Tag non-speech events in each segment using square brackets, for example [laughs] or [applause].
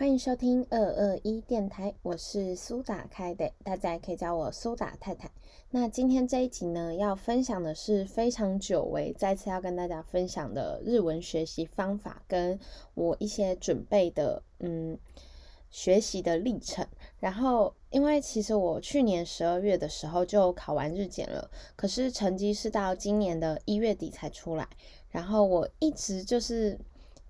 欢迎收听二二一电台，我是苏打开的，大家也可以叫我苏打太太。那今天这一集呢，要分享的是非常久违，再次要跟大家分享的日文学习方法，跟我一些准备的嗯学习的历程。然后，因为其实我去年十二月的时候就考完日检了，可是成绩是到今年的一月底才出来。然后我一直就是。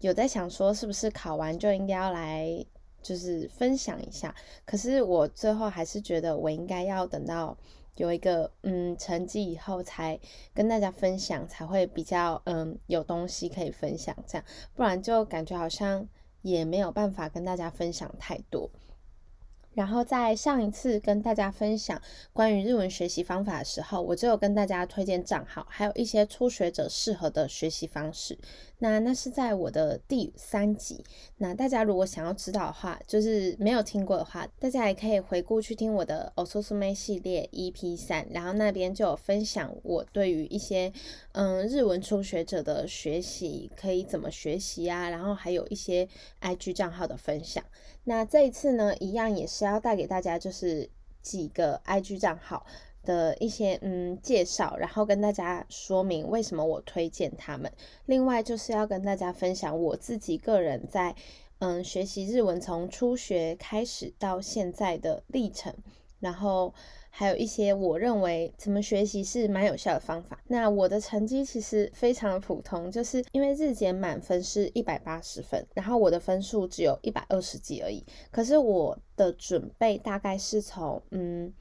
有在想说，是不是考完就应该要来，就是分享一下。可是我最后还是觉得，我应该要等到有一个嗯成绩以后，才跟大家分享，才会比较嗯有东西可以分享。这样，不然就感觉好像也没有办法跟大家分享太多。然后在上一次跟大家分享关于日文学习方法的时候，我就有跟大家推荐账号，还有一些初学者适合的学习方式。那那是在我的第三集。那大家如果想要知道的话，就是没有听过的话，大家也可以回顾去听我的 Ososume 系列 EP 三，然后那边就有分享我对于一些嗯日文初学者的学习可以怎么学习啊，然后还有一些 IG 账号的分享。那这一次呢，一样也是要带给大家就是几个 IG 账号的一些嗯介绍，然后跟大家说明为什么我推荐他们。另外就是要跟大家分享我自己个人在嗯学习日文从初学开始到现在的历程，然后。还有一些我认为怎么学习是蛮有效的方法。那我的成绩其实非常的普通，就是因为日检满分是一百八十分，然后我的分数只有一百二十几而已。可是我的准备大概是从嗯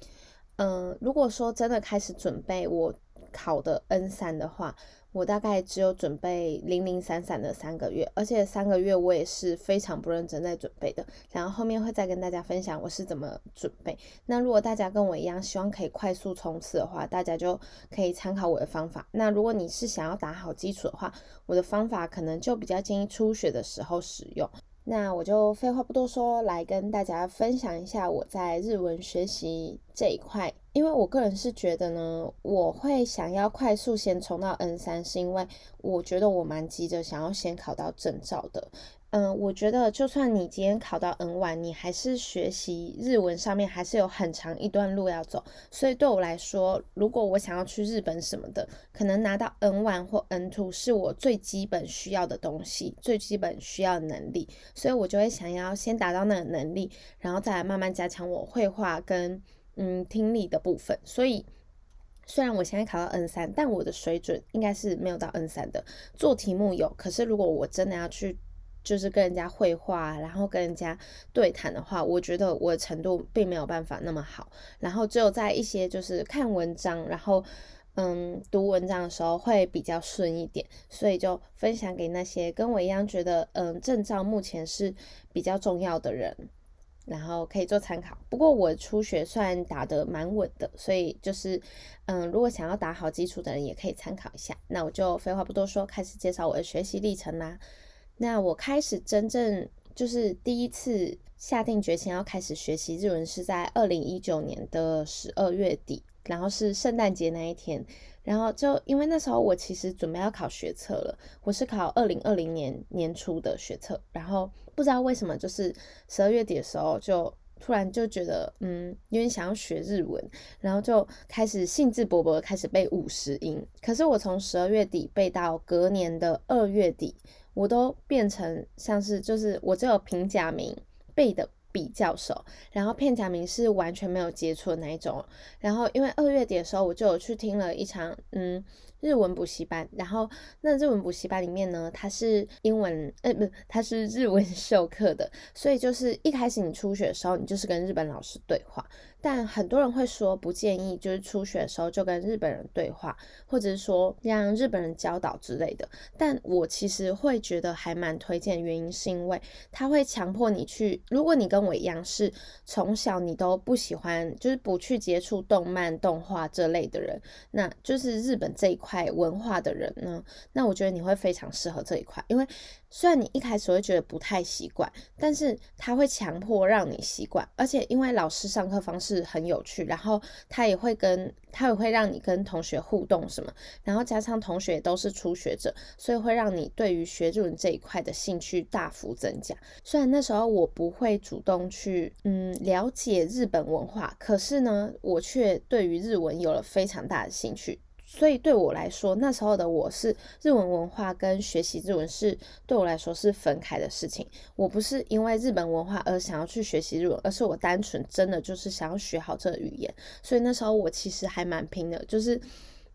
嗯，如果说真的开始准备我考的 N 三的话。我大概只有准备零零散散的三个月，而且三个月我也是非常不认真在准备的。然后后面会再跟大家分享我是怎么准备。那如果大家跟我一样，希望可以快速冲刺的话，大家就可以参考我的方法。那如果你是想要打好基础的话，我的方法可能就比较建议初学的时候使用。那我就废话不多说，来跟大家分享一下我在日文学习这一块。因为我个人是觉得呢，我会想要快速先冲到 N 三，是因为我觉得我蛮急着想要先考到证照的。嗯，我觉得就算你今天考到 N one，你还是学习日文上面还是有很长一段路要走。所以对我来说，如果我想要去日本什么的，可能拿到 N one 或 N two 是我最基本需要的东西，最基本需要的能力。所以我就会想要先达到那个能力，然后再来慢慢加强我绘画跟嗯听力的部分。所以虽然我现在考到 N 三，但我的水准应该是没有到 N 三的。做题目有，可是如果我真的要去就是跟人家绘画，然后跟人家对谈的话，我觉得我的程度并没有办法那么好。然后只有在一些就是看文章，然后嗯读文章的时候会比较顺一点。所以就分享给那些跟我一样觉得嗯证照目前是比较重要的人，然后可以做参考。不过我初学算打得蛮稳的，所以就是嗯如果想要打好基础的人也可以参考一下。那我就废话不多说，开始介绍我的学习历程啦。那我开始真正就是第一次下定决心要开始学习日文，是在二零一九年的十二月底，然后是圣诞节那一天，然后就因为那时候我其实准备要考学测了，我是考二零二零年年初的学测，然后不知道为什么就是十二月底的时候就突然就觉得嗯有点想要学日文，然后就开始兴致勃勃开始背五十音，可是我从十二月底背到隔年的二月底。我都变成像是，就是我只有平假名背的比较熟，然后片假名是完全没有接触的那一种。然后因为二月底的时候，我就有去听了一场嗯日文补习班，然后那日文补习班里面呢，它是英文，呃不，它是日文授课的，所以就是一开始你初学的时候，你就是跟日本老师对话。但很多人会说不建议，就是初学的时候就跟日本人对话，或者是说让日本人教导之类的。但我其实会觉得还蛮推荐，原因是因为他会强迫你去。如果你跟我一样是从小你都不喜欢，就是不去接触动漫、动画这类的人，那就是日本这一块文化的人呢，那我觉得你会非常适合这一块，因为虽然你一开始会觉得不太习惯，但是他会强迫让你习惯，而且因为老师上课方式很有趣，然后他也会跟他也会让你跟同学互动什么，然后加上同学都是初学者，所以会让你对于学日文这一块的兴趣大幅增加。虽然那时候我不会主动去嗯了解日本文化，可是呢，我却对于日文有了非常大的兴趣。所以对我来说，那时候的我是日文文化跟学习日文是对我来说是分开的事情。我不是因为日本文化而想要去学习日文，而是我单纯真的就是想要学好这个语言。所以那时候我其实还蛮拼的，就是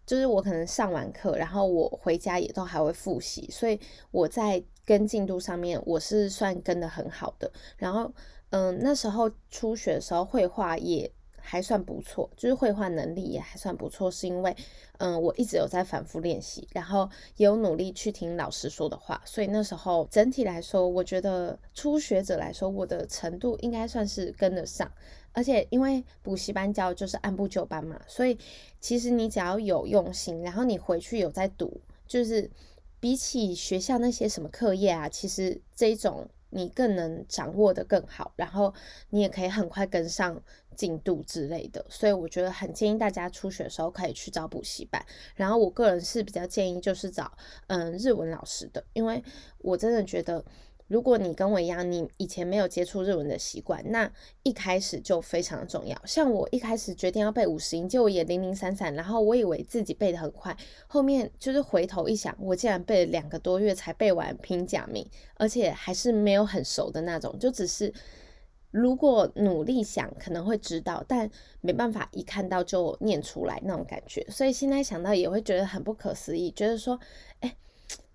就是我可能上完课，然后我回家也都还会复习。所以我在跟进度上面我是算跟的很好的。然后嗯，那时候初学的时候绘画也。还算不错，就是绘画能力也还算不错，是因为，嗯，我一直有在反复练习，然后也有努力去听老师说的话，所以那时候整体来说，我觉得初学者来说，我的程度应该算是跟得上。而且因为补习班教就是按部就班嘛，所以其实你只要有用心，然后你回去有在读，就是比起学校那些什么课业啊，其实这种。你更能掌握的更好，然后你也可以很快跟上进度之类的，所以我觉得很建议大家初学的时候可以去找补习班。然后我个人是比较建议就是找嗯日文老师的，因为我真的觉得。如果你跟我一样，你以前没有接触日文的习惯，那一开始就非常重要。像我一开始决定要背五十音，结果也零零散散，然后我以为自己背得很快，后面就是回头一想，我竟然背了两个多月才背完平假名，而且还是没有很熟的那种，就只是如果努力想可能会知道，但没办法一看到就念出来那种感觉。所以现在想到也会觉得很不可思议，觉得说，哎，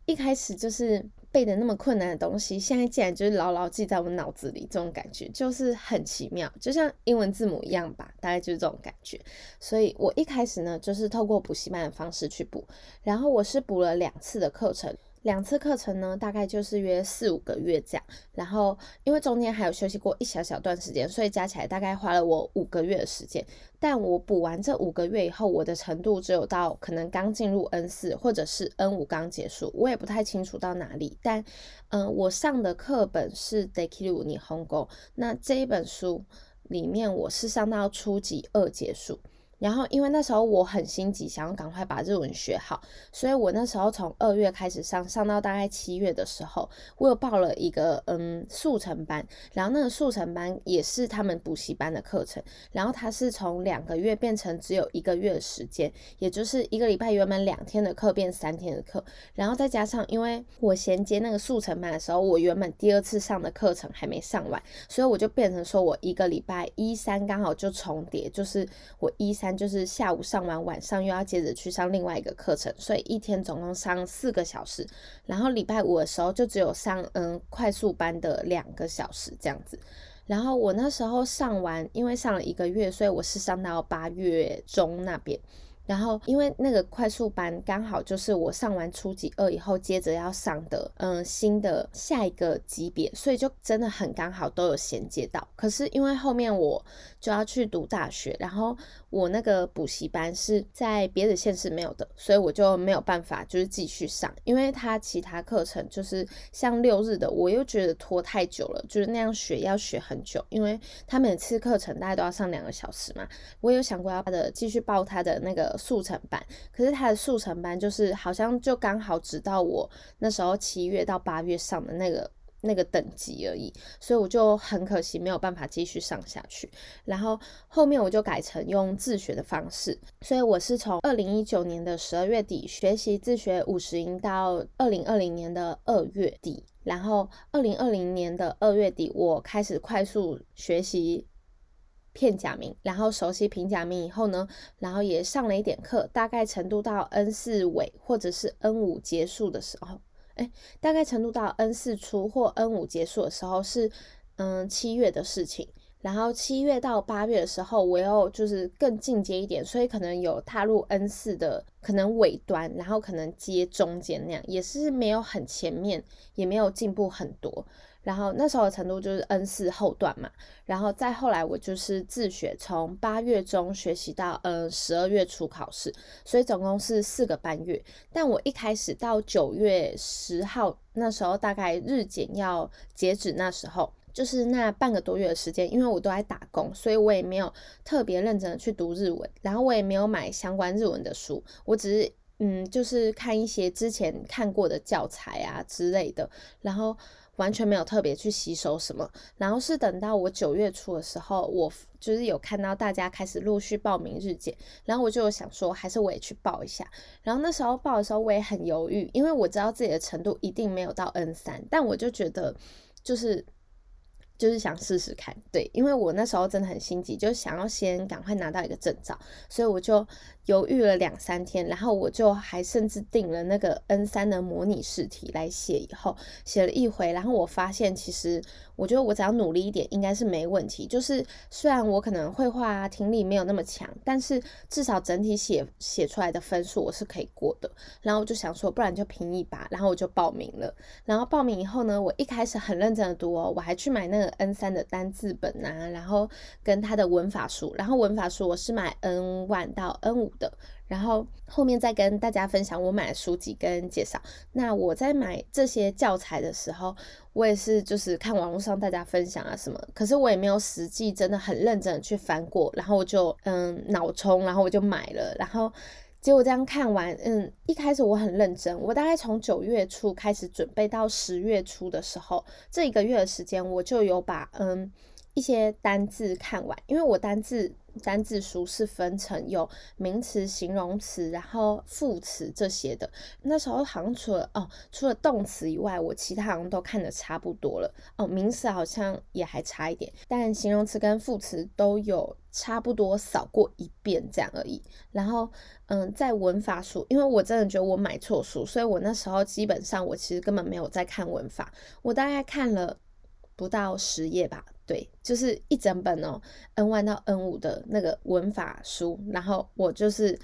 一开始就是。背的那么困难的东西，现在竟然就是牢牢记在我脑子里，这种感觉就是很奇妙，就像英文字母一样吧，大概就是这种感觉。所以我一开始呢，就是透过补习班的方式去补，然后我是补了两次的课程。两次课程呢，大概就是约四五个月这样，然后因为中间还有休息过一小小段时间，所以加起来大概花了我五个月的时间。但我补完这五个月以后，我的程度只有到可能刚进入 N 四或者是 N 五刚结束，我也不太清楚到哪里。但嗯，我上的课本是 Dekiru Nihongo，那这一本书里面我是上到初级二结束。然后，因为那时候我很心急，想要赶快把日文学好，所以我那时候从二月开始上，上到大概七月的时候，我有报了一个嗯速成班，然后那个速成班也是他们补习班的课程，然后它是从两个月变成只有一个月的时间，也就是一个礼拜原本两天的课变三天的课，然后再加上因为我衔接那个速成班的时候，我原本第二次上的课程还没上完，所以我就变成说我一个礼拜一三刚好就重叠，就是我一三。就是下午上完，晚上又要接着去上另外一个课程，所以一天总共上四个小时。然后礼拜五的时候就只有上嗯快速班的两个小时这样子。然后我那时候上完，因为上了一个月，所以我是上到八月中那边。然后，因为那个快速班刚好就是我上完初级二以后，接着要上的，嗯，新的下一个级别，所以就真的很刚好都有衔接到。可是因为后面我就要去读大学，然后我那个补习班是在别的县市没有的，所以我就没有办法就是继续上，因为他其他课程就是像六日的，我又觉得拖太久了，就是那样学要学很久，因为他每次课程大概都要上两个小时嘛。我有想过要的继续报他的那个。速成班，可是他的速成班就是好像就刚好只到我那时候七月到八月上的那个那个等级而已，所以我就很可惜没有办法继续上下去。然后后面我就改成用自学的方式，所以我是从二零一九年的十二月底学习自学五十音到二零二零年的二月底，然后二零二零年的二月底我开始快速学习。片假名，然后熟悉平假名以后呢，然后也上了一点课，大概程度到 N 四尾或者是 N 五结束的时候，哎，大概程度到 N 四初或 N 五结束的时候是嗯七月的事情，然后七月到八月的时候，我又就是更进阶一点，所以可能有踏入 N 四的可能尾端，然后可能接中间那样，也是没有很前面，也没有进步很多。然后那时候的程度就是 N 四后段嘛，然后再后来我就是自学，从八月中学习到呃十二月初考试，所以总共是四个半月。但我一开始到九月十号那时候，大概日检要截止那时候。就是那半个多月的时间，因为我都在打工，所以我也没有特别认真的去读日文，然后我也没有买相关日文的书，我只是嗯，就是看一些之前看过的教材啊之类的，然后完全没有特别去吸收什么。然后是等到我九月初的时候，我就是有看到大家开始陆续报名日检，然后我就想说，还是我也去报一下。然后那时候报的时候，我也很犹豫，因为我知道自己的程度一定没有到 N 三，但我就觉得就是。就是想试试看，对，因为我那时候真的很心急，就想要先赶快拿到一个证照，所以我就犹豫了两三天，然后我就还甚至订了那个 N 三的模拟试题来写，以后写了一回，然后我发现其实我觉得我只要努力一点，应该是没问题。就是虽然我可能绘画啊、听力没有那么强，但是至少整体写写出来的分数我是可以过的。然后我就想说，不然就拼一把，然后我就报名了。然后报名以后呢，我一开始很认真的读哦，我还去买那个。N 三的单字本啊，然后跟他的文法书，然后文法书我是买 N 万到 N 五的，然后后面再跟大家分享我买的书籍跟介绍。那我在买这些教材的时候，我也是就是看网络上大家分享啊什么，可是我也没有实际真的很认真的去翻过，然后我就嗯脑冲，然后我就买了，然后。结果这样看完，嗯，一开始我很认真，我大概从九月初开始准备到十月初的时候，这一个月的时间，我就有把嗯一些单字看完，因为我单字。单字书是分成有名词、形容词，然后副词这些的。那时候好像除了哦，除了动词以外，我其他好像都看的差不多了。哦，名词好像也还差一点，但形容词跟副词都有差不多扫过一遍这样而已。然后，嗯，在文法书，因为我真的觉得我买错书，所以我那时候基本上我其实根本没有在看文法，我大概看了不到十页吧。对，就是一整本哦，N one 到 N 五的那个文法书，然后我就是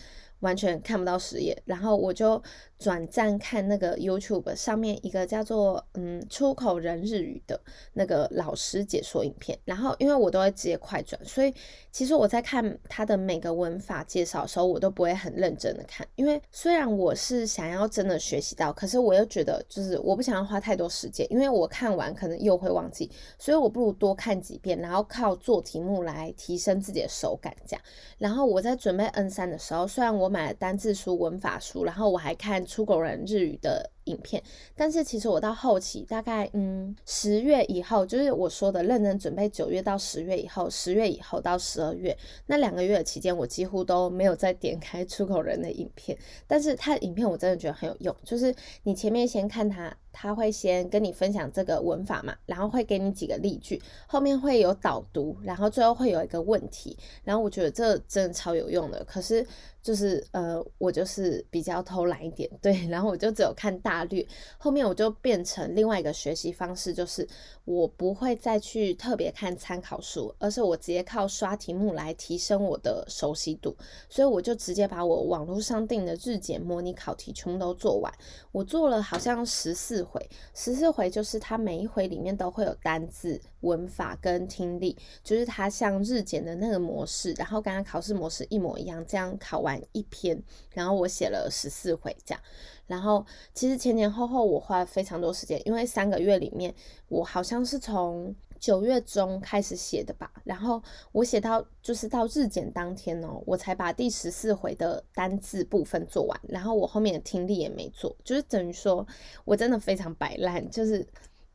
完全看不到十页，然后我就。转战看那个 YouTube 上面一个叫做嗯出口人日语的那个老师解说影片，然后因为我都会直接快转，所以其实我在看他的每个文法介绍的时候，我都不会很认真的看，因为虽然我是想要真的学习到，可是我又觉得就是我不想要花太多时间，因为我看完可能又会忘记，所以我不如多看几遍，然后靠做题目来提升自己的手感这样。然后我在准备 N 三的时候，虽然我买了单字书、文法书，然后我还看。出口人日语的影片，但是其实我到后期大概嗯十月以后，就是我说的认真准备九月到十月以后，十月以后到十二月那两个月的期间，我几乎都没有再点开出口人的影片。但是他的影片我真的觉得很有用，就是你前面先看他，他会先跟你分享这个文法嘛，然后会给你几个例句，后面会有导读，然后最后会有一个问题，然后我觉得这真的超有用的。可是。就是呃，我就是比较偷懒一点，对，[laughs] 然后我就只有看大略，后面我就变成另外一个学习方式，就是我不会再去特别看参考书，而是我直接靠刷题目来提升我的熟悉度，所以我就直接把我网络上订的日检模拟考题全部都做完，我做了好像十四回，十四回就是它每一回里面都会有单字、文法跟听力，就是它像日检的那个模式，然后跟它考试模式一模一样，这样考完。一篇，然后我写了十四回这样，然后其实前前后后我花了非常多时间，因为三个月里面我好像是从九月中开始写的吧，然后我写到就是到日检当天哦，我才把第十四回的单字部分做完，然后我后面的听力也没做，就是等于说我真的非常摆烂，就是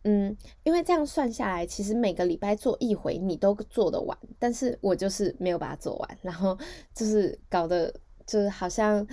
嗯，因为这样算下来，其实每个礼拜做一回你都做得完，但是我就是没有把它做完，然后就是搞得。就是好像，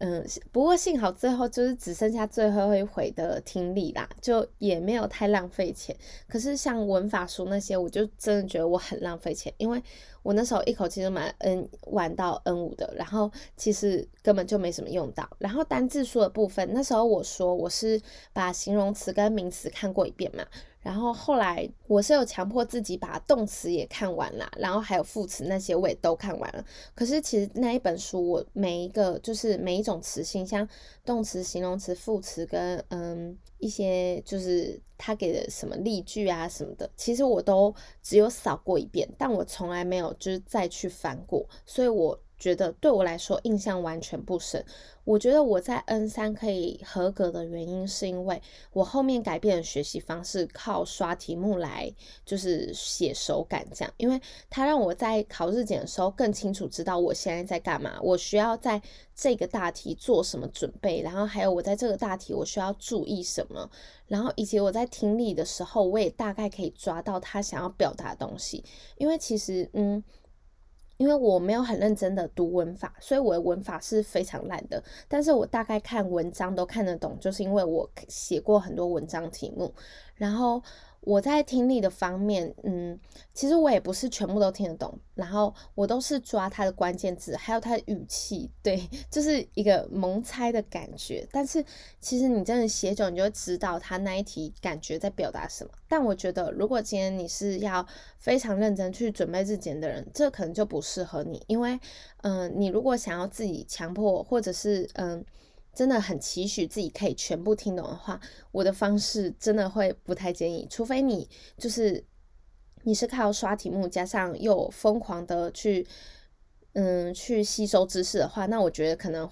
嗯，不过幸好最后就是只剩下最后一回的听力啦，就也没有太浪费钱。可是像文法书那些，我就真的觉得我很浪费钱，因为我那时候一口气就买 N 玩到 N 五的，然后其实根本就没什么用到。然后单字书的部分，那时候我说我是把形容词跟名词看过一遍嘛。然后后来我是有强迫自己把动词也看完了，然后还有副词那些我也都看完了。可是其实那一本书我每一个就是每一种词性，像动词、形容词、副词跟嗯一些就是他给的什么例句啊什么的，其实我都只有扫过一遍，但我从来没有就是再去翻过，所以我。觉得对我来说印象完全不深。我觉得我在 N 三可以合格的原因，是因为我后面改变了学习方式，靠刷题目来就是写手感这样。因为它让我在考日检的时候更清楚知道我现在在干嘛，我需要在这个大题做什么准备，然后还有我在这个大题我需要注意什么，然后以及我在听力的时候，我也大概可以抓到他想要表达的东西。因为其实，嗯。因为我没有很认真的读文法，所以我的文法是非常烂的。但是我大概看文章都看得懂，就是因为我写过很多文章题目，然后。我在听力的方面，嗯，其实我也不是全部都听得懂，然后我都是抓它的关键字，还有它的语气，对，[laughs] 就是一个蒙猜的感觉。但是其实你真的写久，你就会知道他那一题感觉在表达什么。但我觉得，如果今天你是要非常认真去准备日检的人，这可能就不适合你，因为，嗯，你如果想要自己强迫，或者是，嗯。真的很期许自己可以全部听懂的话，我的方式真的会不太建议，除非你就是你是靠刷题目加上又疯狂的去嗯去吸收知识的话，那我觉得可能。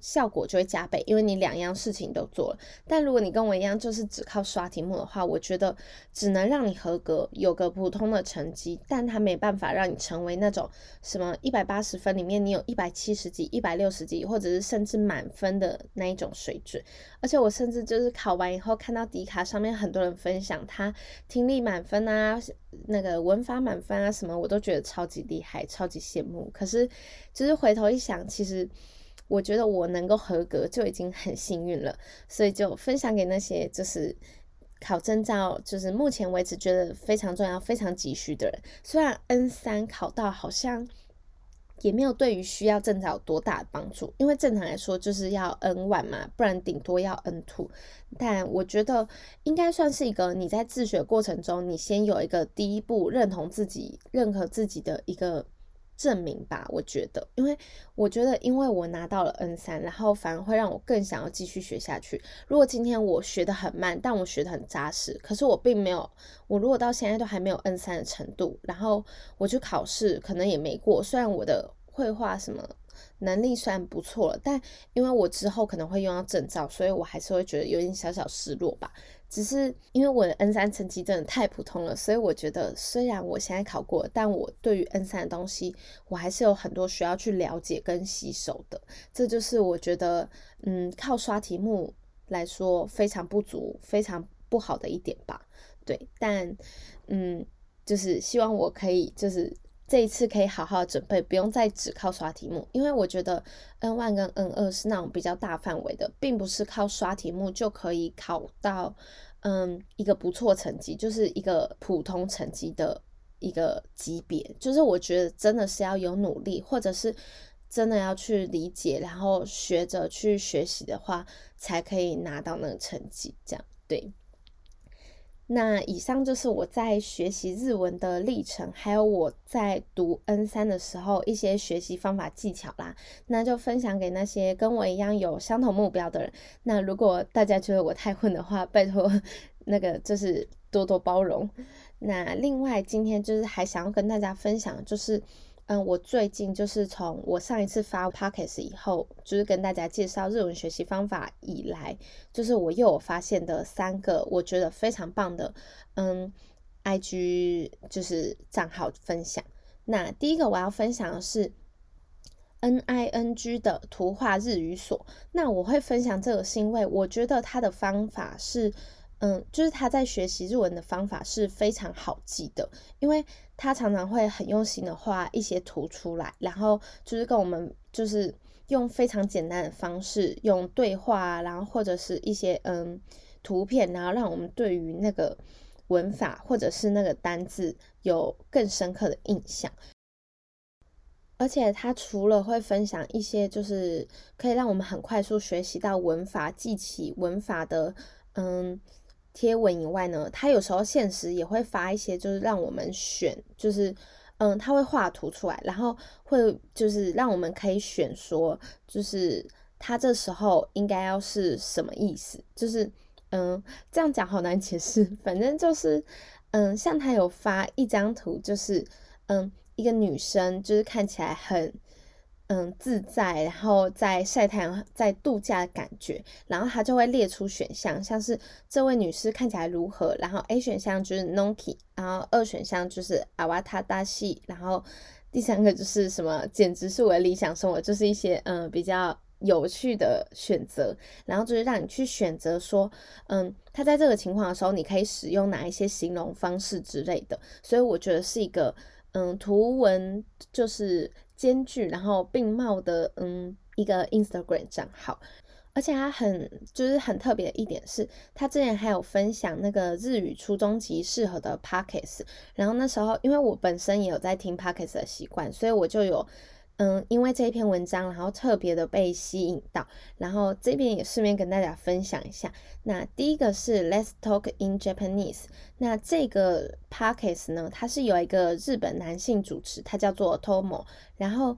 效果就会加倍，因为你两样事情都做了。但如果你跟我一样，就是只靠刷题目的话，我觉得只能让你合格，有个普通的成绩，但它没办法让你成为那种什么一百八十分里面你有一百七十几、一百六十几，或者是甚至满分的那一种水准。而且我甚至就是考完以后，看到迪卡上面很多人分享他听力满分啊，那个文法满分啊什么，我都觉得超级厉害，超级羡慕。可是就是回头一想，其实。我觉得我能够合格就已经很幸运了，所以就分享给那些就是考证照，就是目前为止觉得非常重要、非常急需的人。虽然 N 三考到好像也没有对于需要证照有多大的帮助，因为正常来说就是要 N one 嘛，不然顶多要 N two。但我觉得应该算是一个你在自学过程中，你先有一个第一步认同自己、认可自己的一个。证明吧，我觉得，因为我觉得，因为我拿到了 N 三，然后反而会让我更想要继续学下去。如果今天我学的很慢，但我学的很扎实，可是我并没有，我如果到现在都还没有 N 三的程度，然后我去考试，可能也没过。虽然我的绘画什么能力算不错了，但因为我之后可能会用到证照，所以我还是会觉得有点小小失落吧。只是因为我的 N 三成绩真的太普通了，所以我觉得虽然我现在考过，但我对于 N 三的东西，我还是有很多需要去了解跟吸收的。这就是我觉得，嗯，靠刷题目来说非常不足、非常不好的一点吧。对，但嗯，就是希望我可以，就是这一次可以好好准备，不用再只靠刷题目，因为我觉得 N one 跟 N 二是那种比较大范围的，并不是靠刷题目就可以考到。嗯，一个不错成绩，就是一个普通成绩的一个级别，就是我觉得真的是要有努力，或者是真的要去理解，然后学着去学习的话，才可以拿到那个成绩。这样对。那以上就是我在学习日文的历程，还有我在读 N 三的时候一些学习方法技巧啦。那就分享给那些跟我一样有相同目标的人。那如果大家觉得我太混的话，拜托那个就是多多包容。那另外今天就是还想要跟大家分享，就是。嗯，我最近就是从我上一次发 podcast 以后，就是跟大家介绍日文学习方法以来，就是我又有发现的三个我觉得非常棒的，嗯，IG 就是账号分享。那第一个我要分享的是 NING 的图画日语所。那我会分享这个是因为我觉得它的方法是。嗯，就是他在学习日文的方法是非常好记的，因为他常常会很用心的画一些图出来，然后就是跟我们就是用非常简单的方式，用对话，然后或者是一些嗯图片，然后让我们对于那个文法或者是那个单字有更深刻的印象。而且他除了会分享一些就是可以让我们很快速学习到文法、记起文法的嗯。贴文以外呢，他有时候现实也会发一些，就是让我们选，就是嗯，他会画图出来，然后会就是让我们可以选说，就是他这时候应该要是什么意思，就是嗯，这样讲好难解释，反正就是，嗯，像他有发一张图，就是嗯，一个女生就是看起来很。嗯，自在，然后在晒太阳，在度假的感觉，然后他就会列出选项，像是这位女士看起来如何，然后 A 选项就是 Noki，然后二选项就是阿瓦塔大戏，然后第三个就是什么，简直是我的理想生活，就是一些嗯比较有趣的选择，然后就是让你去选择说，嗯，他在这个情况的时候，你可以使用哪一些形容方式之类的，所以我觉得是一个嗯图文就是。兼具然后并茂的嗯一个 Instagram 账号，而且他很就是很特别的一点是，他之前还有分享那个日语初中级适合的 Pockets，然后那时候因为我本身也有在听 Pockets 的习惯，所以我就有。嗯，因为这一篇文章，然后特别的被吸引到，然后这边也顺便跟大家分享一下。那第一个是 Let's Talk in Japanese，那这个 podcast 呢，它是有一个日本男性主持，他叫做 Tomo，然后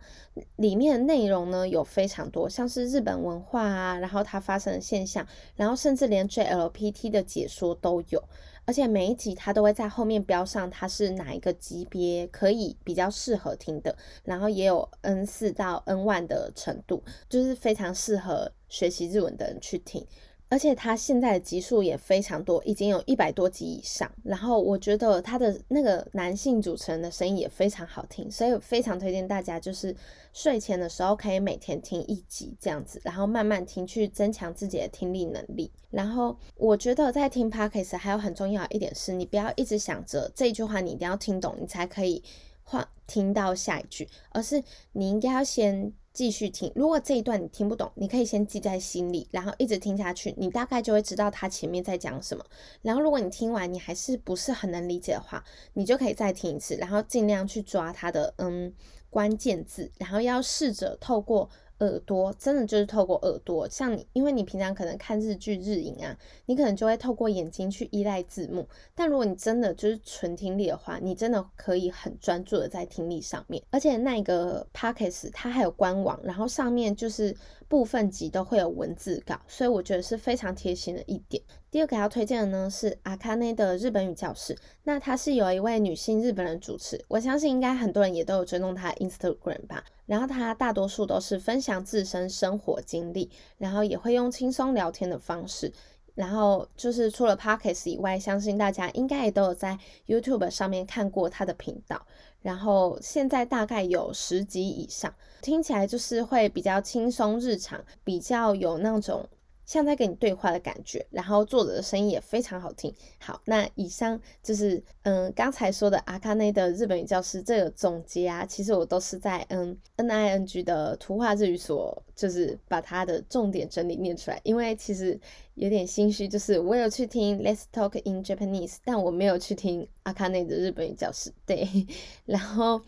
里面的内容呢有非常多，像是日本文化啊，然后它发生的现象，然后甚至连 JLPT 的解说都有。而且每一集它都会在后面标上它是哪一个级别可以比较适合听的，然后也有 N 四到 N 万的程度，就是非常适合学习日文的人去听。而且他现在的集数也非常多，已经有一百多集以上。然后我觉得他的那个男性主持人的声音也非常好听，所以非常推荐大家，就是睡前的时候可以每天听一集这样子，然后慢慢听，去增强自己的听力能力。然后我觉得在听 podcast 还有很重要一点是，你不要一直想着这一句话你一定要听懂，你才可以换听到下一句，而是你应该要先。继续听，如果这一段你听不懂，你可以先记在心里，然后一直听下去，你大概就会知道他前面在讲什么。然后如果你听完你还是不是很能理解的话，你就可以再听一次，然后尽量去抓他的嗯关键字，然后要试着透过。耳朵真的就是透过耳朵，像你，因为你平常可能看日剧、日影啊，你可能就会透过眼睛去依赖字幕。但如果你真的就是纯听力的话，你真的可以很专注的在听力上面。而且那个 p o c k e t 它还有官网，然后上面就是部分集都会有文字稿，所以我觉得是非常贴心的一点。第二个要推荐的呢是阿卡内的日本语教室，那它是有一位女性日本人主持，我相信应该很多人也都有追踪她 Instagram 吧。然后他大多数都是分享自身生活经历，然后也会用轻松聊天的方式。然后就是除了 Pockets 以外，相信大家应该也都有在 YouTube 上面看过他的频道。然后现在大概有十集以上，听起来就是会比较轻松日常，比较有那种。像在跟你对话的感觉，然后作者的声音也非常好听。好，那以上就是嗯刚才说的阿卡内的日本语教师这个总结啊，其实我都是在嗯 N I N G 的图画日语所，就是把它的重点整理念出来。因为其实有点心虚，就是我有去听 Let's Talk in Japanese，但我没有去听阿卡内的日本语教师。对，[laughs] 然后。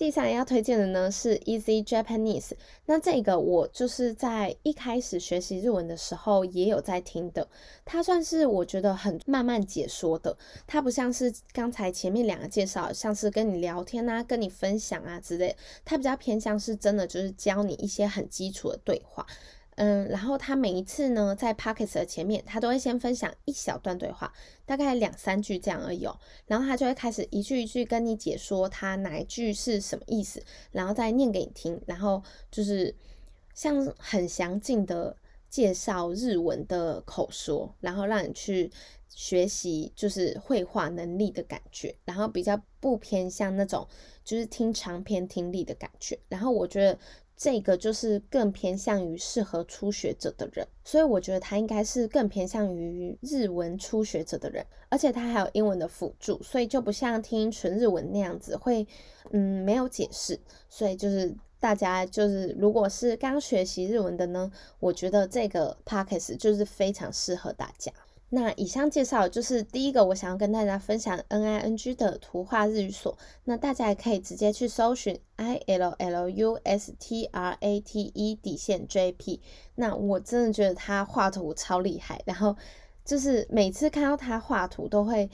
第三要推荐的呢是 Easy Japanese，那这个我就是在一开始学习日文的时候也有在听的，它算是我觉得很慢慢解说的，它不像是刚才前面两个介绍，像是跟你聊天啊、跟你分享啊之类，它比较偏向是真的就是教你一些很基础的对话。嗯，然后他每一次呢，在 Pockets 的前面，他都会先分享一小段对话，大概两三句这样而已哦。然后他就会开始一句一句跟你解说他哪一句是什么意思，然后再念给你听，然后就是像很详尽的介绍日文的口说，然后让你去学习就是绘画能力的感觉，然后比较不偏向那种就是听长篇听力的感觉。然后我觉得。这个就是更偏向于适合初学者的人，所以我觉得他应该是更偏向于日文初学者的人，而且他还有英文的辅助，所以就不像听纯日文那样子会，嗯，没有解释。所以就是大家就是如果是刚学习日文的呢，我觉得这个 p o c k e t 就是非常适合大家。那以上介绍就是第一个，我想要跟大家分享 N I N G 的图画日语所。那大家也可以直接去搜寻 I L L U S T R A T E 底线 J P。那我真的觉得他画图超厉害，然后就是每次看到他画图都会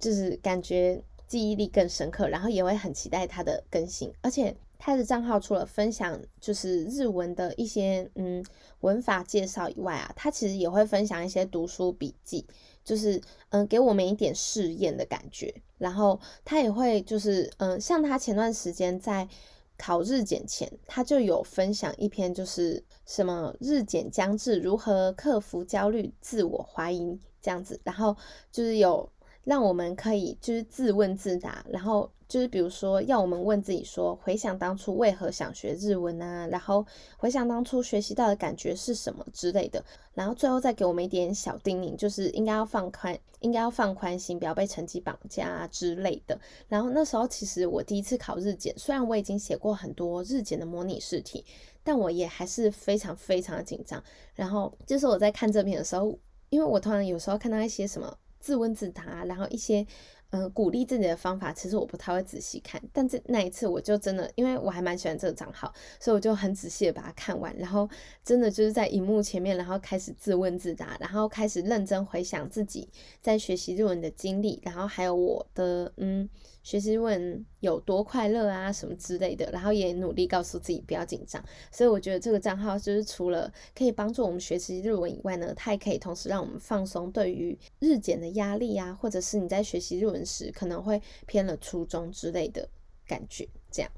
就是感觉记忆力更深刻，然后也会很期待他的更新。而且他的账号除了分享就是日文的一些嗯文法介绍以外啊，他其实也会分享一些读书笔记，就是嗯给我们一点试验的感觉。然后他也会就是嗯像他前段时间在考日检前，他就有分享一篇就是什么日检将至，如何克服焦虑、自我怀疑这样子，然后就是有。让我们可以就是自问自答，然后就是比如说要我们问自己说，回想当初为何想学日文啊，然后回想当初学习到的感觉是什么之类的，然后最后再给我们一点小叮咛，就是应该要放宽，应该要放宽心，不要被成绩绑架之类的。然后那时候其实我第一次考日检，虽然我已经写过很多日检的模拟试题，但我也还是非常非常的紧张。然后就是我在看这篇的时候，因为我突然有时候看到一些什么。自问自答，然后一些嗯鼓励自己的方法，其实我不太会仔细看。但这那一次，我就真的，因为我还蛮喜欢这个账号，所以我就很仔细的把它看完。然后真的就是在荧幕前面，然后开始自问自答，然后开始认真回想自己在学习日文的经历，然后还有我的嗯。学习日文有多快乐啊，什么之类的，然后也努力告诉自己不要紧张。所以我觉得这个账号就是除了可以帮助我们学习日文以外呢，它也可以同时让我们放松对于日检的压力啊，或者是你在学习日文时可能会偏了初衷之类的感觉。这样，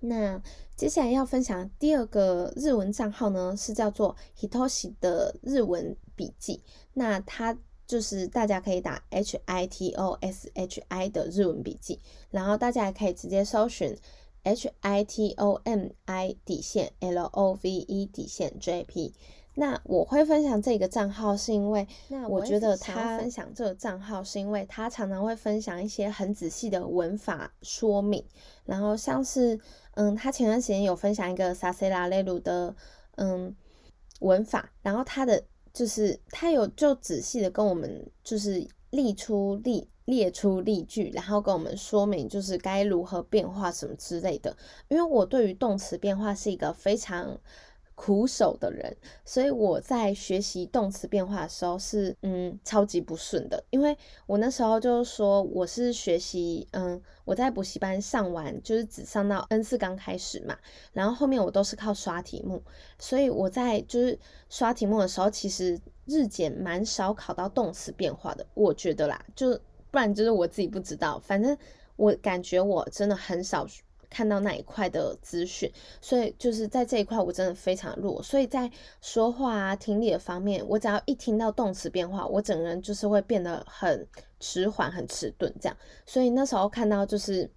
那接下来要分享第二个日文账号呢，是叫做 Hitoshi 的日文笔记。那它就是大家可以打 H I T O S H I 的日文笔记，然后大家也可以直接搜寻 H I T O M I 底线 L O V E 底线 J P。那我会分享这个账号是因为，那我觉得他分享这个账号是因为他常常会分享一些很仔细的文法说明，然后像是嗯，他前段时间有分享一个 Sasela l e 的嗯文法，然后他的。就是他有就仔细的跟我们就是列出例列出例句，然后跟我们说明就是该如何变化什么之类的。因为我对于动词变化是一个非常。苦手的人，所以我在学习动词变化的时候是嗯超级不顺的，因为我那时候就是说我是学习嗯我在补习班上完就是只上到 N 四刚开始嘛，然后后面我都是靠刷题目，所以我在就是刷题目的时候，其实日检蛮少考到动词变化的，我觉得啦，就不然就是我自己不知道，反正我感觉我真的很少。看到那一块的资讯，所以就是在这一块我真的非常弱，所以在说话啊、听力的方面，我只要一听到动词变化，我整个人就是会变得很迟缓、很迟钝这样。所以那时候看到就是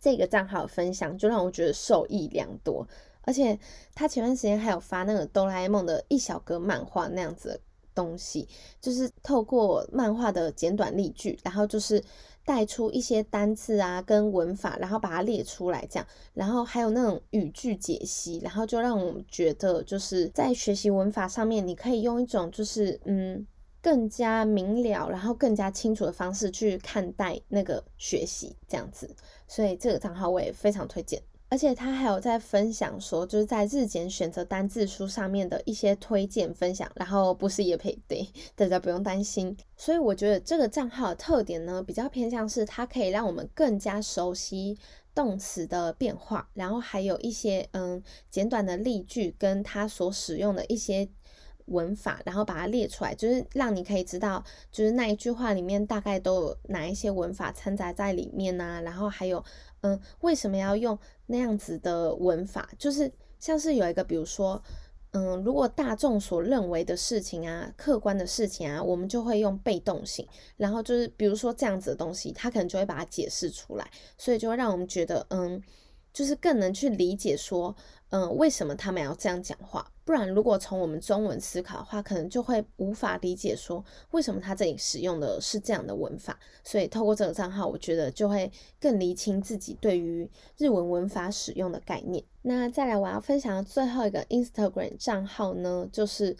这个账号分享，就让我觉得受益良多。而且他前段时间还有发那个哆啦 A 梦的一小格漫画那样子东西，就是透过漫画的简短例句，然后就是。带出一些单词啊，跟文法，然后把它列出来，这样，然后还有那种语句解析，然后就让我们觉得，就是在学习文法上面，你可以用一种就是嗯更加明了，然后更加清楚的方式去看待那个学习，这样子，所以这个账号我也非常推荐。而且他还有在分享说，就是在日检选择单字书上面的一些推荐分享，然后不是也配对，大家不用担心。所以我觉得这个账号的特点呢，比较偏向是它可以让我们更加熟悉动词的变化，然后还有一些嗯简短的例句跟它所使用的一些文法，然后把它列出来，就是让你可以知道，就是那一句话里面大概都有哪一些文法掺杂在里面呐，然后还有。嗯，为什么要用那样子的文法？就是像是有一个，比如说，嗯，如果大众所认为的事情啊，客观的事情啊，我们就会用被动性，然后就是比如说这样子的东西，他可能就会把它解释出来，所以就会让我们觉得，嗯，就是更能去理解说。嗯，为什么他们要这样讲话？不然，如果从我们中文思考的话，可能就会无法理解说为什么他这里使用的是这样的文法。所以，透过这个账号，我觉得就会更厘清自己对于日文文法使用的概念。那再来，我要分享的最后一个 Instagram 账号呢，就是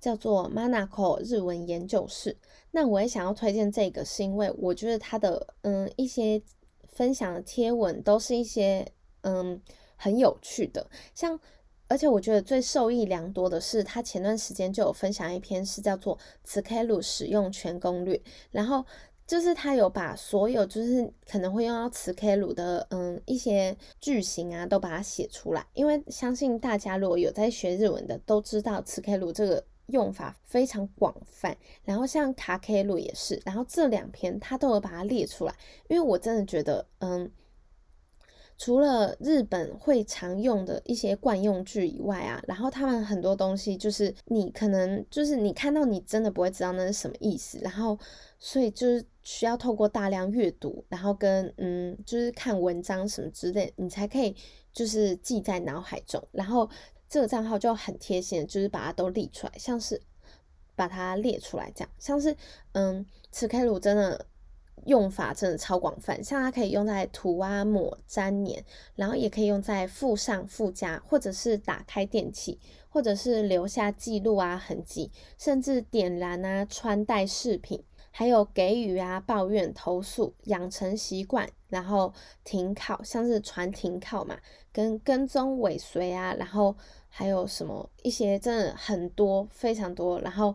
叫做 Manako 日文研究室。那我也想要推荐这个，是因为我觉得他的嗯一些分享的贴文都是一些嗯。很有趣的，像而且我觉得最受益良多的是，他前段时间就有分享一篇是叫做《词 K 鲁使用全攻略》，然后就是他有把所有就是可能会用到词 K 鲁的嗯一些句型啊，都把它写出来。因为相信大家如果有在学日文的，都知道词 K 鲁这个用法非常广泛。然后像卡 K 鲁也是，然后这两篇他都有把它列出来。因为我真的觉得，嗯，除了日本会常用的一些惯用句以外啊，然后他们很多东西就是你可能就是你看到你真的不会知道那是什么意思，然后。所以就是需要透过大量阅读，然后跟嗯，就是看文章什么之类，你才可以就是记在脑海中。然后这个账号就很贴心，就是把它都列出来，像是把它列出来这样，像是嗯，磁开鲁真的用法真的超广泛，像它可以用在涂啊、抹、粘黏，然后也可以用在附上、附加，或者是打开电器，或者是留下记录啊、痕迹，甚至点燃啊、穿戴饰品。还有给予啊、抱怨、投诉、养成习惯，然后停靠，像是船停靠嘛，跟跟踪尾随啊，然后还有什么一些真的很多非常多，然后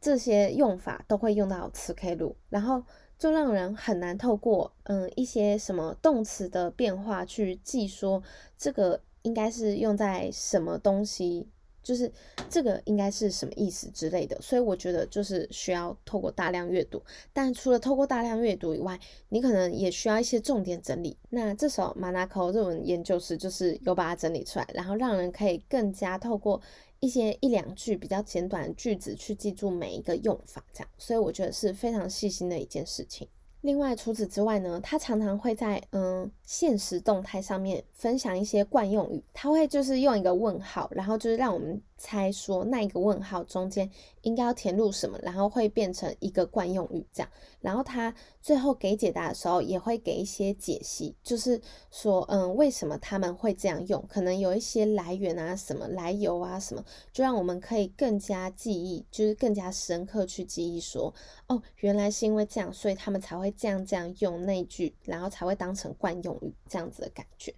这些用法都会用到磁 K 录，然后就让人很难透过嗯一些什么动词的变化去记说这个应该是用在什么东西。就是这个应该是什么意思之类的，所以我觉得就是需要透过大量阅读。但除了透过大量阅读以外，你可能也需要一些重点整理。那这时候马纳科日文研究室就是有把它整理出来，然后让人可以更加透过一些一两句比较简短的句子去记住每一个用法，这样。所以我觉得是非常细心的一件事情。另外，除此之外呢，他常常会在嗯现实动态上面分享一些惯用语，他会就是用一个问号，然后就是让我们。猜说那一个问号中间应该要填入什么，然后会变成一个惯用语这样。然后他最后给解答的时候也会给一些解析，就是说，嗯，为什么他们会这样用？可能有一些来源啊，什么来由啊，什么，就让我们可以更加记忆，就是更加深刻去记忆说，哦，原来是因为这样，所以他们才会这样这样用那句，然后才会当成惯用语这样子的感觉。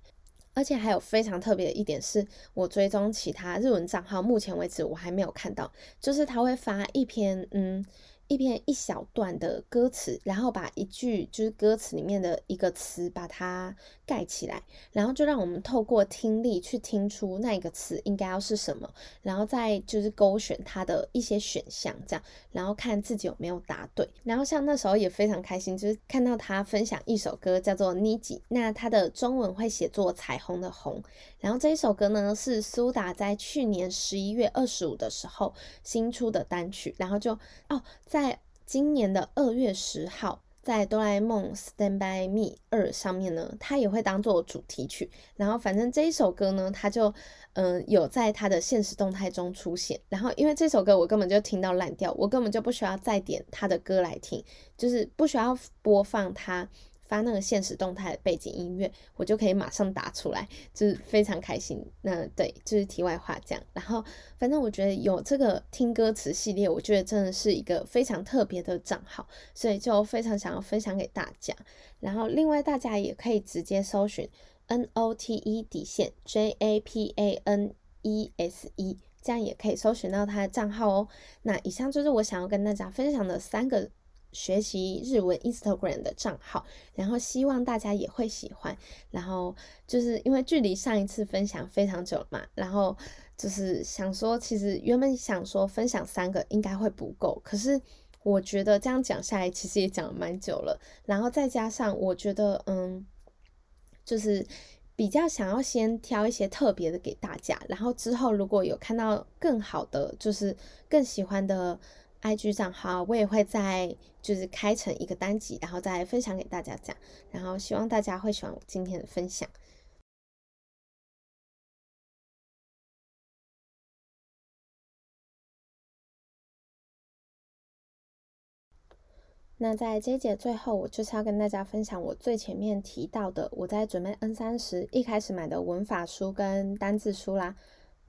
而且还有非常特别的一点是，我追踪其他日文账号，目前为止我还没有看到，就是他会发一篇，嗯。一篇一小段的歌词，然后把一句就是歌词里面的一个词把它盖起来，然后就让我们透过听力去听出那个词应该要是什么，然后再就是勾选它的一些选项，这样，然后看自己有没有答对。然后像那时候也非常开心，就是看到他分享一首歌叫做《妮吉》，那它的中文会写作彩虹的红。然后这一首歌呢是苏打在去年十一月二十五的时候新出的单曲，然后就哦。在今年的二月十号，在哆啦 A 梦 Stand by Me 二上面呢，它也会当做主题曲。然后反正这一首歌呢，它就嗯有在它的现实动态中出现。然后因为这首歌我根本就听到烂掉，我根本就不需要再点它的歌来听，就是不需要播放它。发那个现实动态的背景音乐，我就可以马上打出来，就是非常开心。那对，就是题外话这样。然后，反正我觉得有这个听歌词系列，我觉得真的是一个非常特别的账号，所以就非常想要分享给大家。然后，另外大家也可以直接搜寻 N O T E 底线 J A P A N E S E，这样也可以搜寻到他的账号哦。那以上就是我想要跟大家分享的三个。学习日文 Instagram 的账号，然后希望大家也会喜欢。然后就是因为距离上一次分享非常久了嘛，然后就是想说，其实原本想说分享三个应该会不够，可是我觉得这样讲下来，其实也讲了蛮久了。然后再加上我觉得，嗯，就是比较想要先挑一些特别的给大家，然后之后如果有看到更好的，就是更喜欢的。IG 账号我也会在就是开成一个单集，然后再分享给大家讲，然后希望大家会喜欢我今天的分享。那在接节最后，我就是要跟大家分享我最前面提到的，我在准备 N 三时一开始买的文法书跟单字书啦。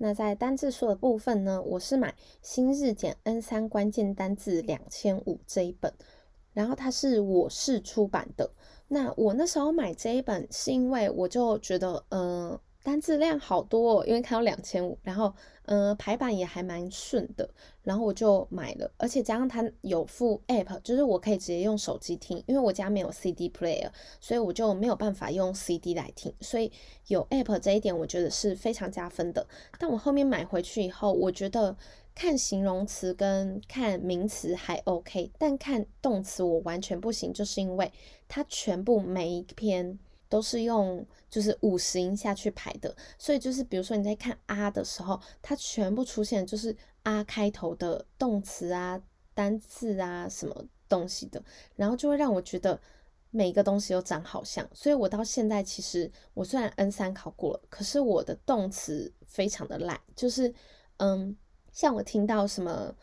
那在单字数的部分呢，我是买新日检 N 三关键单字两千五这一本，然后它是我市出版的。那我那时候买这一本是因为我就觉得，呃，单字量好多，哦，因为看到两千五，然后嗯排版也还蛮顺的，然后我就买了，而且加上它有附 app，就是我可以直接用手机听，因为我家没有 CD player，所以我就没有办法用 CD 来听，所以有 app 这一点我觉得是非常加分的。但我后面买回去以后，我觉得看形容词跟看名词还 OK，但看动词我完全不行，就是因为它全部每一篇。都是用就是五十音下去排的，所以就是比如说你在看啊的时候，它全部出现就是啊开头的动词啊、单字啊什么东西的，然后就会让我觉得每一个东西都长好像。所以我到现在其实我虽然 N 三考过了，可是我的动词非常的烂，就是嗯，像我听到什么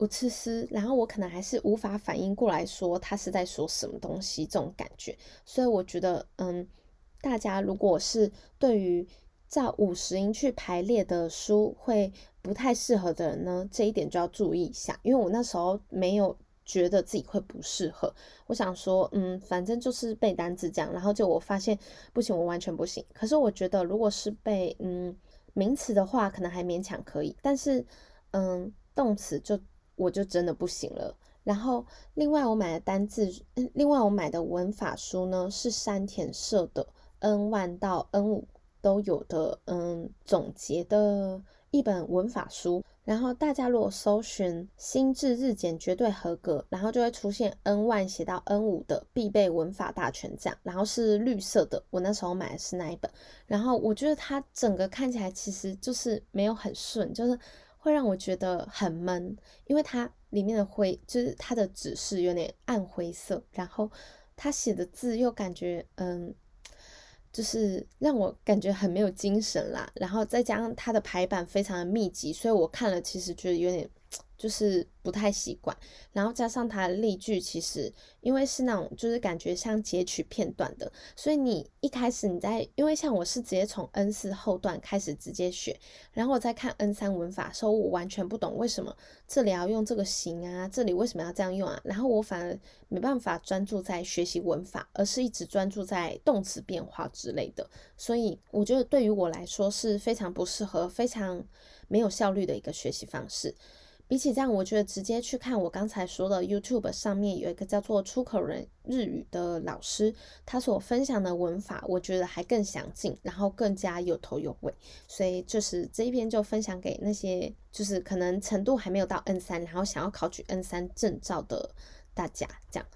无吃丝，然后我可能还是无法反应过来说他是在说什么东西这种感觉，所以我觉得嗯。大家如果是对于照五十音去排列的书会不太适合的人呢，这一点就要注意一下。因为我那时候没有觉得自己会不适合，我想说，嗯，反正就是背单词这样。然后就我发现不行，我完全不行。可是我觉得如果是背嗯名词的话，可能还勉强可以。但是嗯动词就我就真的不行了。然后另外我买的单字，另外我买的文法书呢是山田社的。N 万到 N 五都有的，嗯，总结的一本文法书。然后大家如果搜寻“心智日检绝对合格”，然后就会出现 N 万写到 N 五的必备文法大全这样。然后是绿色的，我那时候买的是那一本。然后我觉得它整个看起来其实就是没有很顺，就是会让我觉得很闷，因为它里面的灰就是它的纸是有点暗灰色，然后他写的字又感觉嗯。就是让我感觉很没有精神啦，然后再加上它的排版非常的密集，所以我看了其实觉得有点。就是不太习惯，然后加上它的例句，其实因为是那种就是感觉像截取片段的，所以你一开始你在，因为像我是直接从 N 四后段开始直接学，然后我在看 N 三文法的时候，我完全不懂为什么这里要用这个形啊，这里为什么要这样用啊，然后我反而没办法专注在学习文法，而是一直专注在动词变化之类的，所以我觉得对于我来说是非常不适合、非常没有效率的一个学习方式。比起这样，我觉得直接去看我刚才说的 YouTube 上面有一个叫做出口人日语的老师，他所分享的文法，我觉得还更详尽，然后更加有头有尾。所以就是这一篇就分享给那些就是可能程度还没有到 N 三，然后想要考取 N 三证照的大家这样。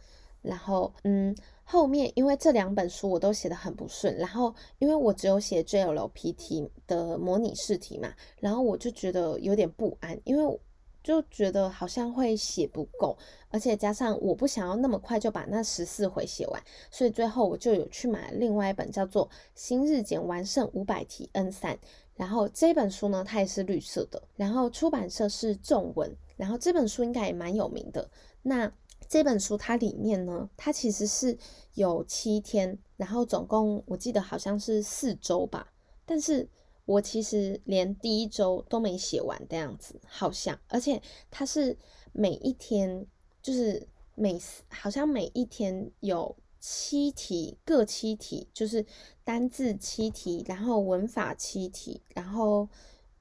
然后嗯，后面因为这两本书我都写的很不顺，然后因为我只有写 JLPT 的模拟试题嘛，然后我就觉得有点不安，因为。就觉得好像会写不够，而且加上我不想要那么快就把那十四回写完，所以最后我就有去买另外一本叫做《新日检完胜五百题 N 三》，然后这本书呢它也是绿色的，然后出版社是正文，然后这本书应该也蛮有名的。那这本书它里面呢，它其实是有七天，然后总共我记得好像是四周吧，但是。我其实连第一周都没写完的样子，好像，而且它是每一天，就是每好像每一天有七题，各七题，就是单字七题，然后文法七题，然后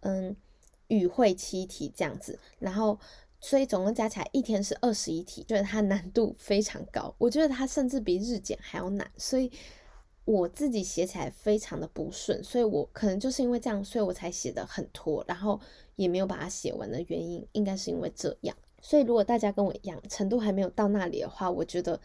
嗯语汇七题这样子，然后所以总共加起来一天是二十一题，就是它难度非常高，我觉得它甚至比日检还要难，所以。我自己写起来非常的不顺，所以我可能就是因为这样，所以我才写的很拖，然后也没有把它写完的原因，应该是因为这样。所以如果大家跟我一样程度还没有到那里的话，我觉得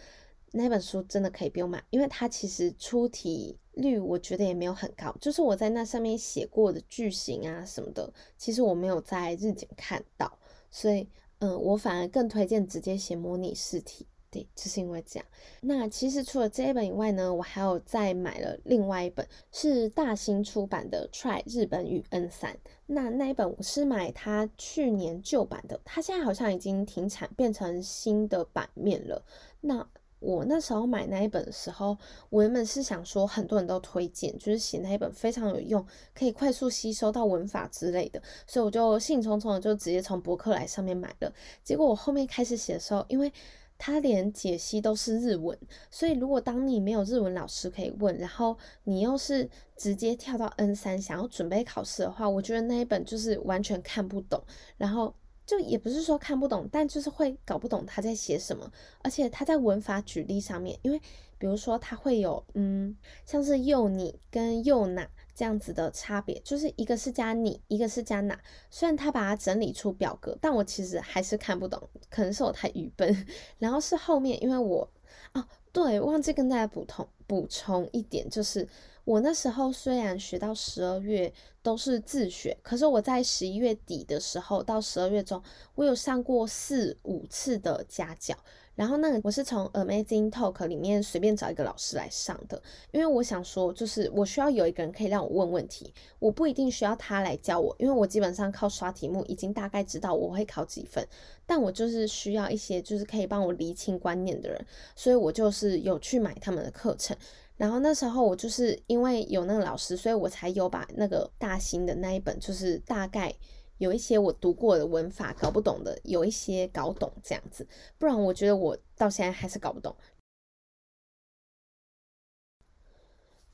那本书真的可以不用买，因为它其实出题率我觉得也没有很高，就是我在那上面写过的句型啊什么的，其实我没有在日检看到，所以嗯，我反而更推荐直接写模拟试题。对，就是因为这样。那其实除了这一本以外呢，我还有再买了另外一本，是大新出版的《Try 日本语 N 三》。那那一本我是买它去年旧版的，它现在好像已经停产，变成新的版面了。那我那时候买那一本的时候，我原本是想说很多人都推荐，就是写那一本非常有用，可以快速吸收到文法之类的，所以我就兴冲冲的就直接从博客来上面买了。结果我后面开始写的时候，因为他连解析都是日文，所以如果当你没有日文老师可以问，然后你又是直接跳到 N 三想要准备考试的话，我觉得那一本就是完全看不懂，然后就也不是说看不懂，但就是会搞不懂他在写什么，而且他在文法举例上面，因为比如说他会有嗯，像是幼你跟幼哪。这样子的差别，就是一个是加你，一个是加哪。虽然他把它整理出表格，但我其实还是看不懂，可能是我太愚笨。[laughs] 然后是后面，因为我哦，对，忘记跟大家补充补充一点，就是我那时候虽然学到十二月都是自学，可是我在十一月底的时候到十二月中，我有上过四五次的家教。然后那个我是从 Amazing Talk 里面随便找一个老师来上的，因为我想说，就是我需要有一个人可以让我问问题，我不一定需要他来教我，因为我基本上靠刷题目已经大概知道我会考几分，但我就是需要一些就是可以帮我厘清观念的人，所以我就是有去买他们的课程。然后那时候我就是因为有那个老师，所以我才有把那个大型的那一本，就是大概。有一些我读过的文法搞不懂的，有一些搞懂这样子，不然我觉得我到现在还是搞不懂。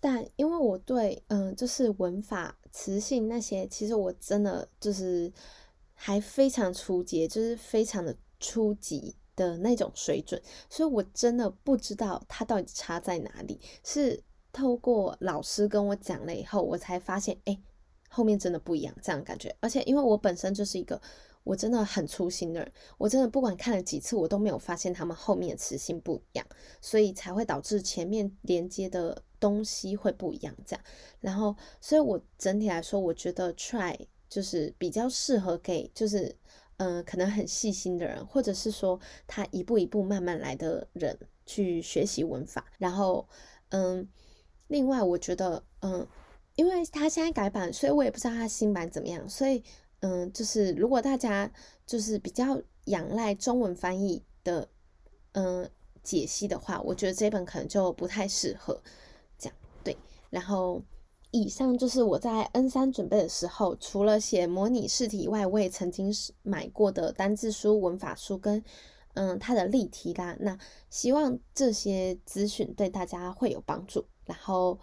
但因为我对嗯，就是文法、词性那些，其实我真的就是还非常初级，就是非常的初级的那种水准，所以我真的不知道它到底差在哪里。是透过老师跟我讲了以后，我才发现，哎。后面真的不一样，这样感觉，而且因为我本身就是一个我真的很粗心的人，我真的不管看了几次，我都没有发现他们后面的词性不一样，所以才会导致前面连接的东西会不一样，这样。然后，所以我整体来说，我觉得 try 就是比较适合给就是嗯，可能很细心的人，或者是说他一步一步慢慢来的人去学习文法。然后，嗯，另外我觉得，嗯。因为他现在改版，所以我也不知道他新版怎么样。所以，嗯，就是如果大家就是比较仰赖中文翻译的，嗯，解析的话，我觉得这本可能就不太适合这样。对，然后以上就是我在 N 三准备的时候，除了写模拟试题以外，我也曾经是买过的单字书、文法书跟嗯它的例题啦。那希望这些资讯对大家会有帮助。然后。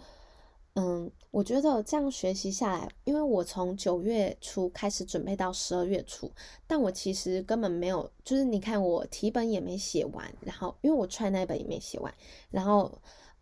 嗯，我觉得这样学习下来，因为我从九月初开始准备到十二月初，但我其实根本没有，就是你看我题本也没写完，然后因为我 try 那本也没写完，然后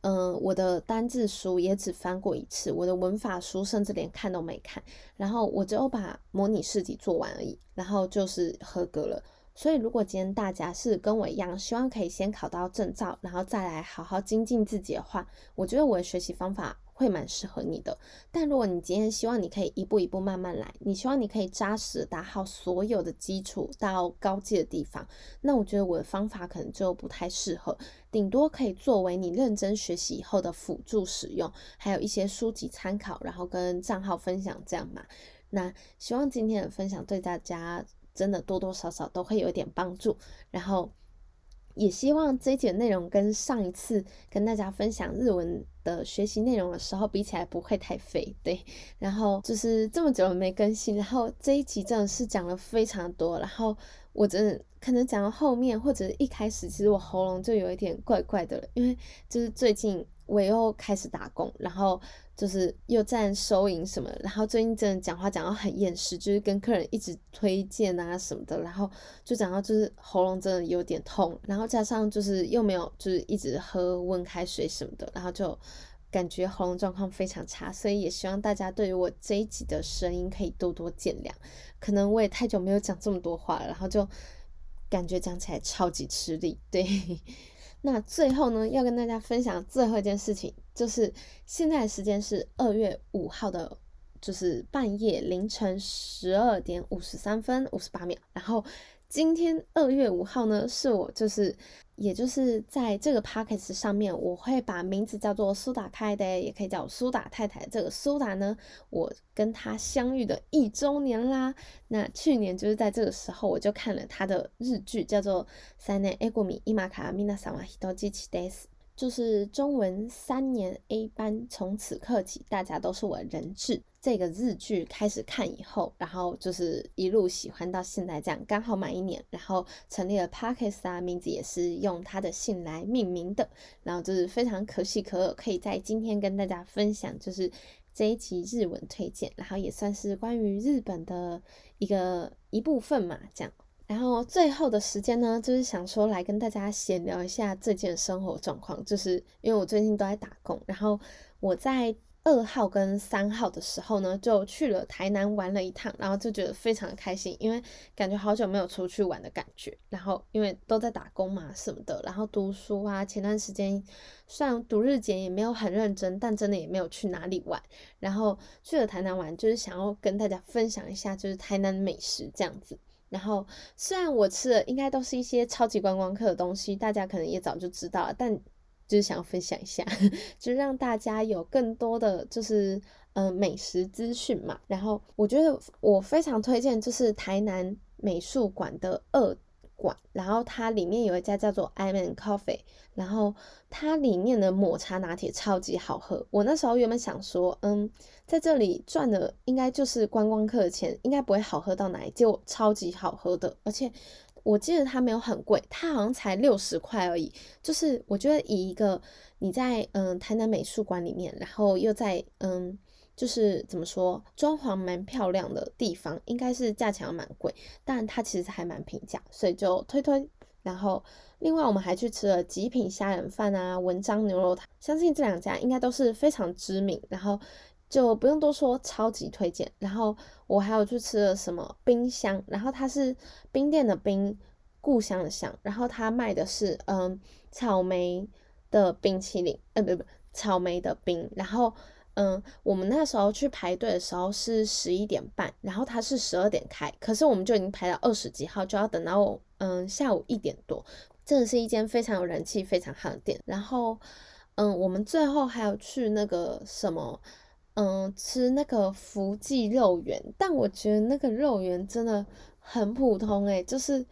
嗯，我的单字书也只翻过一次，我的文法书甚至连看都没看，然后我只有把模拟试题做完而已，然后就是合格了。所以如果今天大家是跟我一样，希望可以先考到证照，然后再来好好精进自己的话，我觉得我的学习方法。会蛮适合你的，但如果你今天希望你可以一步一步慢慢来，你希望你可以扎实打好所有的基础到高阶的地方，那我觉得我的方法可能就不太适合，顶多可以作为你认真学习以后的辅助使用，还有一些书籍参考，然后跟账号分享这样嘛。那希望今天的分享对大家真的多多少少都会有一点帮助，然后。也希望这一节内容跟上一次跟大家分享日文的学习内容的时候比起来不会太费，对。然后就是这么久没更新，然后这一集真的是讲了非常多，然后我真的可能讲到后面或者一开始，其实我喉咙就有一点怪怪的了，因为就是最近我又开始打工，然后。就是又在收银什么，然后最近真的讲话讲到很厌世，就是跟客人一直推荐啊什么的，然后就讲到就是喉咙真的有点痛，然后加上就是又没有就是一直喝温开水什么的，然后就感觉喉咙状况非常差，所以也希望大家对于我这一集的声音可以多多见谅，可能我也太久没有讲这么多话了，然后就感觉讲起来超级吃力，对。那最后呢，要跟大家分享最后一件事情，就是现在的时间是二月五号的，就是半夜凌晨十二点五十三分五十八秒，然后。今天二月五号呢，是我就是，也就是在这个 p o c k e t 上面，我会把名字叫做苏打开的，也可以叫苏打太太。这个苏打呢，我跟他相遇的一周年啦。那去年就是在这个时候，我就看了他的日剧，叫做《三年 A 过米伊玛卡米娜萨瓦希多基奇 days》，就是中文三年 A 班，从此刻起，大家都是我的人质。这个日剧开始看以后，然后就是一路喜欢到现在，这样刚好满一年，然后成立了 Parkes 啊，名字也是用他的姓来命名的。然后就是非常可喜可贺，可以在今天跟大家分享，就是这一集日文推荐，然后也算是关于日本的一个一部分嘛，这样。然后最后的时间呢，就是想说来跟大家闲聊一下最近的生活状况。就是因为我最近都在打工，然后我在二号跟三号的时候呢，就去了台南玩了一趟，然后就觉得非常开心，因为感觉好久没有出去玩的感觉。然后因为都在打工嘛什么的，然后读书啊，前段时间虽然读日检也没有很认真，但真的也没有去哪里玩。然后去了台南玩，就是想要跟大家分享一下，就是台南美食这样子。然后虽然我吃的应该都是一些超级观光客的东西，大家可能也早就知道了，但就是想要分享一下，[laughs] 就让大家有更多的就是嗯美食资讯嘛。然后我觉得我非常推荐就是台南美术馆的二。馆，然后它里面有一家叫做 I'm a n Coffee，然后它里面的抹茶拿铁超级好喝。我那时候原本想说，嗯，在这里赚的应该就是观光客的钱，应该不会好喝到哪里，结果超级好喝的。而且我记得它没有很贵，它好像才六十块而已。就是我觉得以一个你在嗯台南美术馆里面，然后又在嗯。就是怎么说，装潢蛮漂亮的地方，应该是价钱蛮贵，但它其实还蛮平价，所以就推推。然后另外我们还去吃了极品虾仁饭啊，文章牛肉汤，相信这两家应该都是非常知名，然后就不用多说，超级推荐。然后我还有去吃了什么冰箱，然后它是冰店的冰，故乡的乡，然后它卖的是嗯草莓的冰淇淋，呃不不草莓的冰，然后。嗯，我们那时候去排队的时候是十一点半，然后它是十二点开，可是我们就已经排到二十几号，就要等到嗯下午一点多。真的是一间非常有人气、非常好的店。然后嗯，我们最后还有去那个什么嗯吃那个福记肉圆，但我觉得那个肉圆真的很普通诶，就是。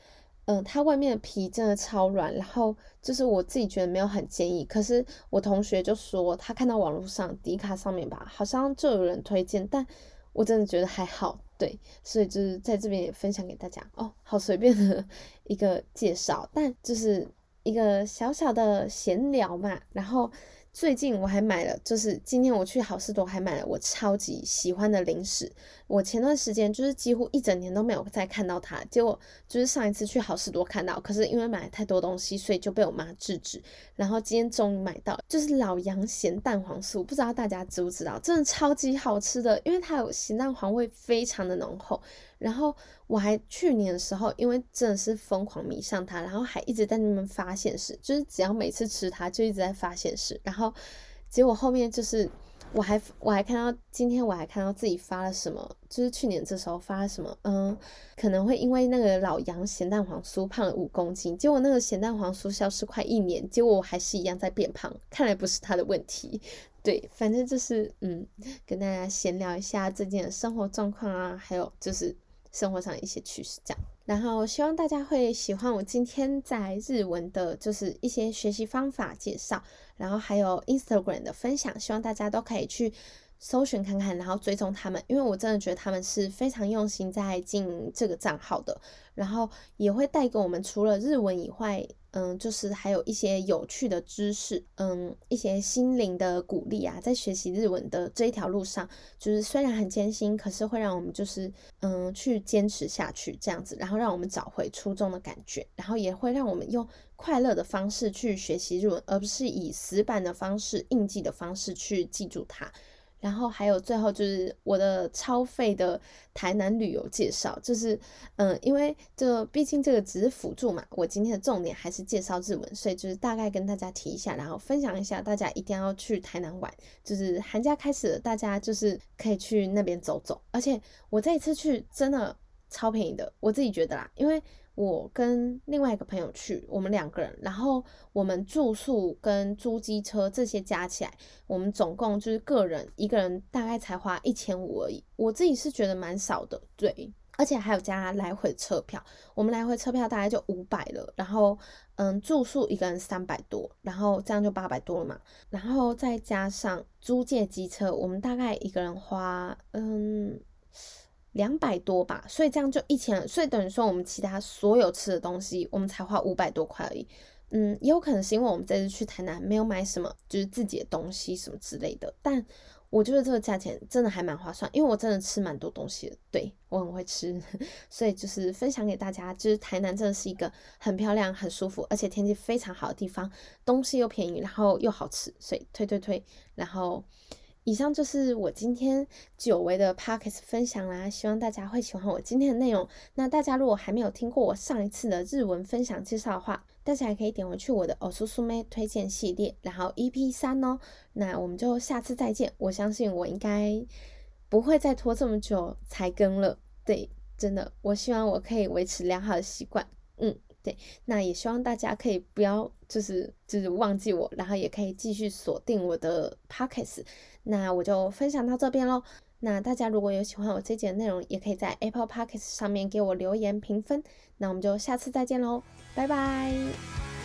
嗯，它外面的皮真的超软，然后就是我自己觉得没有很建议，可是我同学就说他看到网络上迪卡上面吧，好像就有人推荐，但我真的觉得还好，对，所以就是在这边也分享给大家哦，好随便的 [laughs] 一个介绍，但就是一个小小的闲聊嘛，然后。最近我还买了，就是今天我去好事多还买了我超级喜欢的零食。我前段时间就是几乎一整年都没有再看到它，结果就是上一次去好事多看到，可是因为买了太多东西，所以就被我妈制止。然后今天终于买到，就是老杨咸蛋黄酥，不知道大家知不知道，真的超级好吃的，因为它有咸蛋黄味，非常的浓厚。然后我还去年的时候，因为真的是疯狂迷上它，然后还一直在那边发现时，就是只要每次吃它，就一直在发现时。然后结果后面就是，我还我还看到今天我还看到自己发了什么，就是去年这时候发了什么，嗯，可能会因为那个老杨咸蛋黄酥胖了五公斤，结果那个咸蛋黄酥消失快一年，结果我还是一样在变胖，看来不是他的问题。对，反正就是嗯，跟大家闲聊一下最近的生活状况啊，还有就是。生活上一些趣事，这样，然后希望大家会喜欢我今天在日文的，就是一些学习方法介绍，然后还有 Instagram 的分享，希望大家都可以去。搜寻看看，然后追踪他们，因为我真的觉得他们是非常用心在进这个账号的，然后也会带给我们除了日文以外，嗯，就是还有一些有趣的知识，嗯，一些心灵的鼓励啊，在学习日文的这一条路上，就是虽然很艰辛，可是会让我们就是嗯去坚持下去这样子，然后让我们找回初衷的感觉，然后也会让我们用快乐的方式去学习日文，而不是以死板的方式、印记的方式去记住它。然后还有最后就是我的超费的台南旅游介绍，就是嗯，因为这毕竟这个只是辅助嘛，我今天的重点还是介绍日文，所以就是大概跟大家提一下，然后分享一下，大家一定要去台南玩，就是寒假开始了，大家就是可以去那边走走，而且我这一次去真的超便宜的，我自己觉得啦，因为。我跟另外一个朋友去，我们两个人，然后我们住宿跟租机车这些加起来，我们总共就是个人一个人大概才花一千五而已。我自己是觉得蛮少的，对而且还有加来回车票，我们来回车票大概就五百了，然后嗯住宿一个人三百多，然后这样就八百多了嘛，然后再加上租借机车，我们大概一个人花嗯两百多吧，所以这样就一千，所以等于说我们其他所有吃的东西，我们才花五百多块而已。嗯，也有可能是因为我们这次去台南没有买什么就是自己的东西什么之类的，但。我觉得这个价钱真的还蛮划算，因为我真的吃蛮多东西的，对我很会吃，[laughs] 所以就是分享给大家，就是台南真的是一个很漂亮、很舒服，而且天气非常好的地方，东西又便宜，然后又好吃，所以推推推。然后以上就是我今天久违的 p o c k e t 分享啦，希望大家会喜欢我今天的内容。那大家如果还没有听过我上一次的日文分享介绍的话，大家还可以点回去我的欧苏苏妹推荐系列，然后 EP 三哦。那我们就下次再见。我相信我应该不会再拖这么久才更了。对，真的，我希望我可以维持良好的习惯。嗯，那也希望大家可以不要就是就是忘记我，然后也可以继续锁定我的 Pockets。那我就分享到这边喽。那大家如果有喜欢我这节内容，也可以在 Apple Pockets 上面给我留言评分。那我们就下次再见喽。拜拜。